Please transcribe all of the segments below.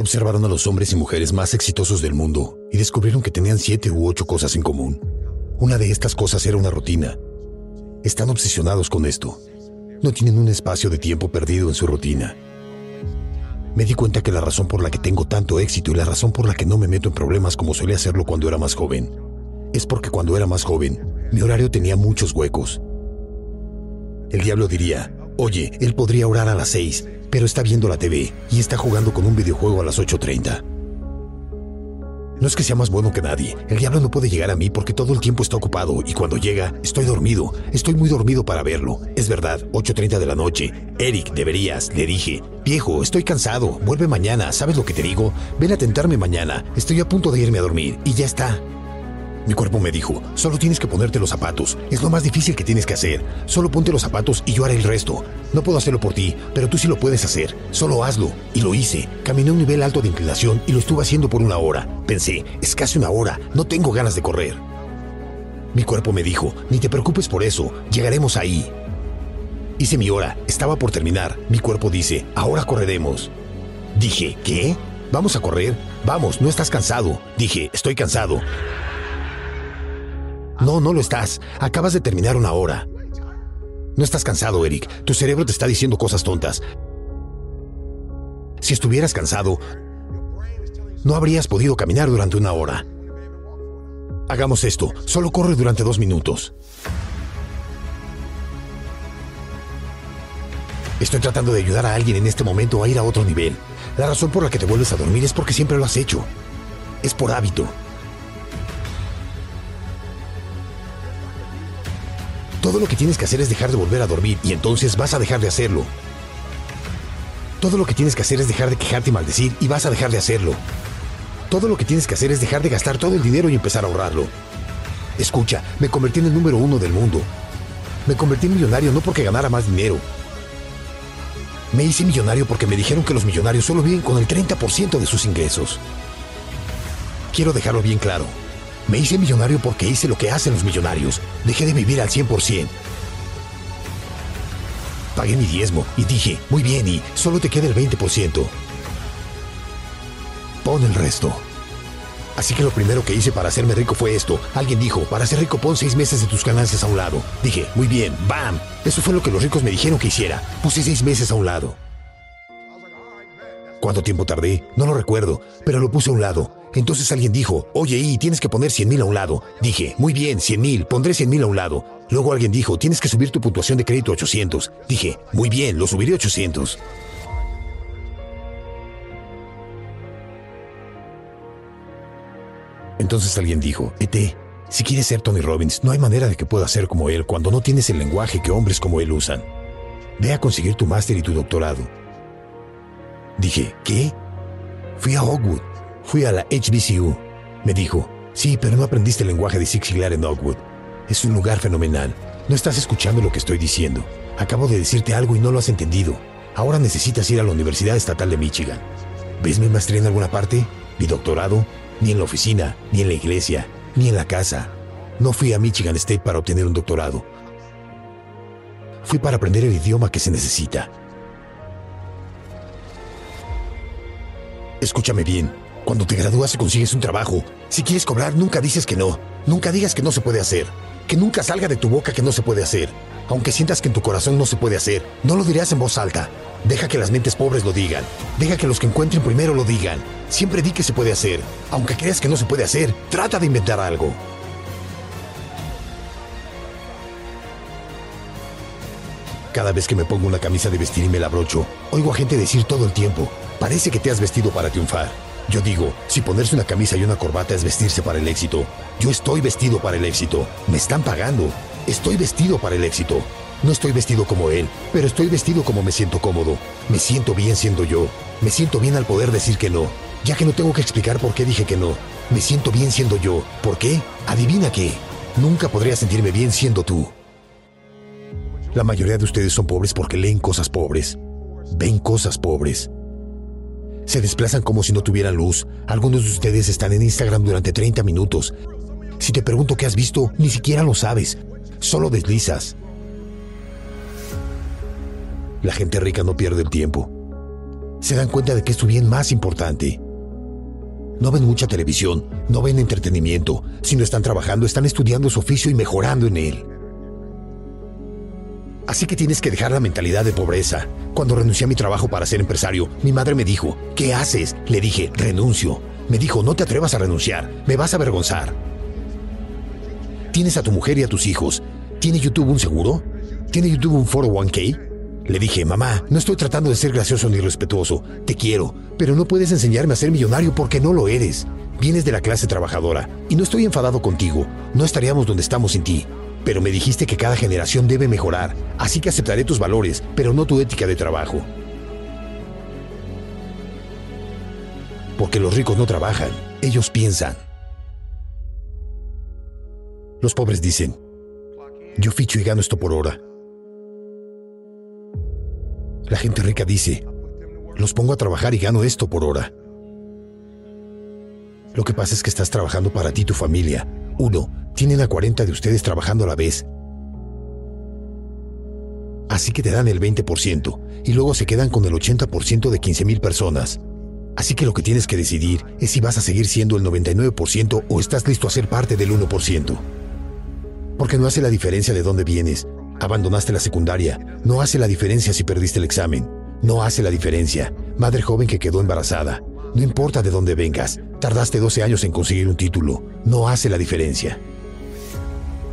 Observaron a los hombres y mujeres más exitosos del mundo y descubrieron que tenían siete u ocho cosas en común. Una de estas cosas era una rutina. Están obsesionados con esto. No tienen un espacio de tiempo perdido en su rutina. Me di cuenta que la razón por la que tengo tanto éxito y la razón por la que no me meto en problemas como solía hacerlo cuando era más joven es porque cuando era más joven mi horario tenía muchos huecos. El diablo diría, oye, él podría orar a las 6, pero está viendo la TV y está jugando con un videojuego a las 8.30. No es que sea más bueno que nadie. El diablo no puede llegar a mí porque todo el tiempo está ocupado y cuando llega estoy dormido. Estoy muy dormido para verlo. Es verdad, 8.30 de la noche. Eric, deberías, le dije. Viejo, estoy cansado. Vuelve mañana. ¿Sabes lo que te digo? Ven a tentarme mañana. Estoy a punto de irme a dormir y ya está. Mi cuerpo me dijo, solo tienes que ponerte los zapatos. Es lo más difícil que tienes que hacer. Solo ponte los zapatos y yo haré el resto. No puedo hacerlo por ti, pero tú sí lo puedes hacer. Solo hazlo. Y lo hice. Caminé un nivel alto de inclinación y lo estuve haciendo por una hora. Pensé, es casi una hora. No tengo ganas de correr. Mi cuerpo me dijo, ni te preocupes por eso. Llegaremos ahí. Hice mi hora. Estaba por terminar. Mi cuerpo dice, ahora correremos. Dije, ¿qué? ¿Vamos a correr? Vamos, no estás cansado. Dije, estoy cansado. No, no lo estás. Acabas de terminar una hora. No estás cansado, Eric. Tu cerebro te está diciendo cosas tontas. Si estuvieras cansado, no habrías podido caminar durante una hora. Hagamos esto. Solo corre durante dos minutos. Estoy tratando de ayudar a alguien en este momento a ir a otro nivel. La razón por la que te vuelves a dormir es porque siempre lo has hecho. Es por hábito. Todo lo que tienes que hacer es dejar de volver a dormir y entonces vas a dejar de hacerlo. Todo lo que tienes que hacer es dejar de quejarte y maldecir y vas a dejar de hacerlo. Todo lo que tienes que hacer es dejar de gastar todo el dinero y empezar a ahorrarlo. Escucha, me convertí en el número uno del mundo. Me convertí en millonario no porque ganara más dinero. Me hice millonario porque me dijeron que los millonarios solo viven con el 30% de sus ingresos. Quiero dejarlo bien claro. Me hice millonario porque hice lo que hacen los millonarios. Dejé de vivir al 100%. Pagué mi diezmo y dije, muy bien, y solo te queda el 20%. Pon el resto. Así que lo primero que hice para hacerme rico fue esto. Alguien dijo, para ser rico pon seis meses de tus ganancias a un lado. Dije, muy bien, ¡bam! Eso fue lo que los ricos me dijeron que hiciera. Puse seis meses a un lado. ¿Cuánto tiempo tardé? No lo recuerdo, pero lo puse a un lado. Entonces alguien dijo, oye, y tienes que poner 100 mil a un lado. Dije, muy bien, 100 mil, pondré 100 mil a un lado. Luego alguien dijo, tienes que subir tu puntuación de crédito a 800. Dije, muy bien, lo subiré a 800. Entonces alguien dijo, ET, si quieres ser Tony Robbins, no hay manera de que puedas ser como él cuando no tienes el lenguaje que hombres como él usan. Ve a conseguir tu máster y tu doctorado. Dije, ¿qué? Fui a Hogwood. Fui a la HBCU. Me dijo, sí, pero no aprendiste el lenguaje de Six en Oakwood. Es un lugar fenomenal. No estás escuchando lo que estoy diciendo. Acabo de decirte algo y no lo has entendido. Ahora necesitas ir a la Universidad Estatal de Michigan. ¿Ves mi maestría en alguna parte? ¿Mi doctorado? Ni en la oficina, ni en la iglesia, ni en la casa. No fui a Michigan State para obtener un doctorado. Fui para aprender el idioma que se necesita. Escúchame bien. Cuando te gradúas y consigues un trabajo, si quieres cobrar, nunca dices que no. Nunca digas que no se puede hacer. Que nunca salga de tu boca que no se puede hacer. Aunque sientas que en tu corazón no se puede hacer, no lo dirás en voz alta. Deja que las mentes pobres lo digan. Deja que los que encuentren primero lo digan. Siempre di que se puede hacer. Aunque creas que no se puede hacer, trata de inventar algo. Cada vez que me pongo una camisa de vestir y me la abrocho, oigo a gente decir todo el tiempo, parece que te has vestido para triunfar. Yo digo, si ponerse una camisa y una corbata es vestirse para el éxito, yo estoy vestido para el éxito. Me están pagando. Estoy vestido para el éxito. No estoy vestido como él, pero estoy vestido como me siento cómodo. Me siento bien siendo yo. Me siento bien al poder decir que no, ya que no tengo que explicar por qué dije que no. Me siento bien siendo yo. ¿Por qué? Adivina qué. Nunca podría sentirme bien siendo tú. La mayoría de ustedes son pobres porque leen cosas pobres. Ven cosas pobres. Se desplazan como si no tuvieran luz. Algunos de ustedes están en Instagram durante 30 minutos. Si te pregunto qué has visto, ni siquiera lo sabes. Solo deslizas. La gente rica no pierde el tiempo. Se dan cuenta de que es su bien más importante. No ven mucha televisión, no ven entretenimiento. Si no están trabajando, están estudiando su oficio y mejorando en él. Así que tienes que dejar la mentalidad de pobreza. Cuando renuncié a mi trabajo para ser empresario, mi madre me dijo, ¿qué haces? Le dije, renuncio. Me dijo, no te atrevas a renunciar, me vas a avergonzar. ¿Tienes a tu mujer y a tus hijos? ¿Tiene YouTube un seguro? ¿Tiene YouTube un 401k? Le dije, mamá, no estoy tratando de ser gracioso ni respetuoso. Te quiero, pero no puedes enseñarme a ser millonario porque no lo eres. Vienes de la clase trabajadora y no estoy enfadado contigo. No estaríamos donde estamos sin ti. Pero me dijiste que cada generación debe mejorar, así que aceptaré tus valores, pero no tu ética de trabajo. Porque los ricos no trabajan, ellos piensan. Los pobres dicen, yo ficho y gano esto por hora. La gente rica dice, los pongo a trabajar y gano esto por hora. Lo que pasa es que estás trabajando para ti y tu familia. Uno, tienen a 40 de ustedes trabajando a la vez. Así que te dan el 20% y luego se quedan con el 80% de 15.000 personas. Así que lo que tienes que decidir es si vas a seguir siendo el 99% o estás listo a ser parte del 1% porque no hace la diferencia de dónde vienes. Abandonaste la secundaria, no hace la diferencia si perdiste el examen, no hace la diferencia. Madre joven que quedó embarazada, no importa de dónde vengas, tardaste 12 años en conseguir un título, no hace la diferencia.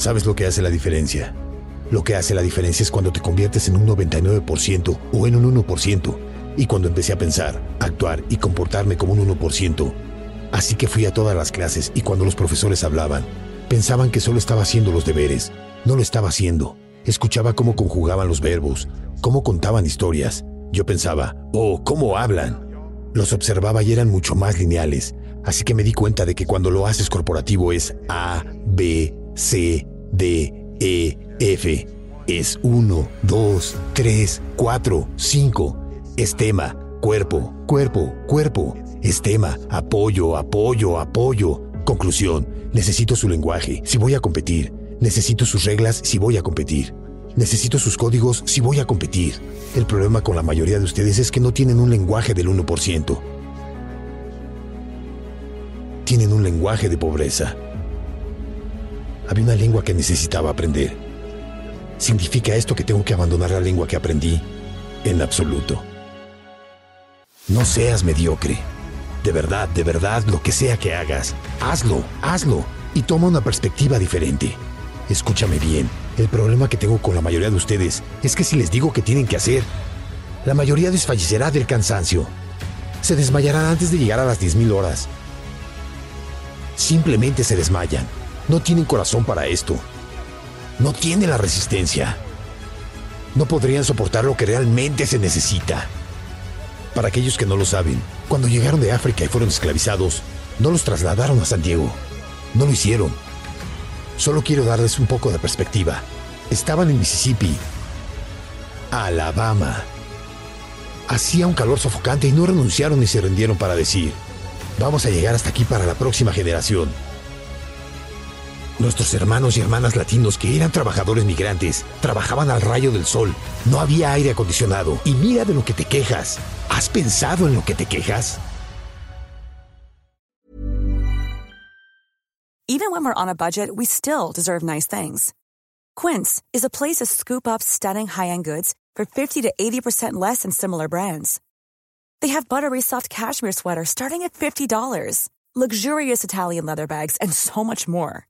¿Sabes lo que hace la diferencia? Lo que hace la diferencia es cuando te conviertes en un 99% o en un 1%. Y cuando empecé a pensar, actuar y comportarme como un 1%. Así que fui a todas las clases y cuando los profesores hablaban, Pensaban que solo estaba haciendo los deberes. No lo estaba haciendo. Escuchaba cómo conjugaban los verbos, cómo contaban historias. Yo pensaba, oh, ¿cómo hablan? Los observaba y eran mucho más lineales, así que me di cuenta de que cuando lo haces corporativo es A, B, C, D, E, F. Es 1, 2, 3, 4, 5. Es tema, cuerpo, cuerpo, cuerpo. Es tema, apoyo, apoyo, apoyo. Conclusión, necesito su lenguaje si voy a competir. Necesito sus reglas si voy a competir. Necesito sus códigos si voy a competir. El problema con la mayoría de ustedes es que no tienen un lenguaje del 1%. Tienen un lenguaje de pobreza. Había una lengua que necesitaba aprender. ¿Significa esto que tengo que abandonar la lengua que aprendí? En absoluto. No seas mediocre. De verdad, de verdad, lo que sea que hagas, hazlo, hazlo y toma una perspectiva diferente. Escúchame bien, el problema que tengo con la mayoría de ustedes es que si les digo que tienen que hacer, la mayoría desfallecerá del cansancio. Se desmayarán antes de llegar a las 10.000 horas. Simplemente se desmayan. No tienen corazón para esto. No tienen la resistencia. No podrían soportar lo que realmente se necesita. Para aquellos que no lo saben, cuando llegaron de África y fueron esclavizados, no los trasladaron a San Diego. No lo hicieron. Solo quiero darles un poco de perspectiva. Estaban en Mississippi, Alabama. Hacía un calor sofocante y no renunciaron ni se rindieron para decir, vamos a llegar hasta aquí para la próxima generación. Nuestros hermanos y hermanas latinos que eran trabajadores migrantes trabajaban al rayo del sol. No había aire acondicionado. Y mira de lo que te quejas. ¿Has pensado en lo que te quejas? Even when we're on a budget, we still deserve nice things. Quince is a place to scoop up stunning high-end goods for 50 to 80% less than similar brands. They have buttery soft cashmere sweaters starting at $50, luxurious Italian leather bags, and so much more.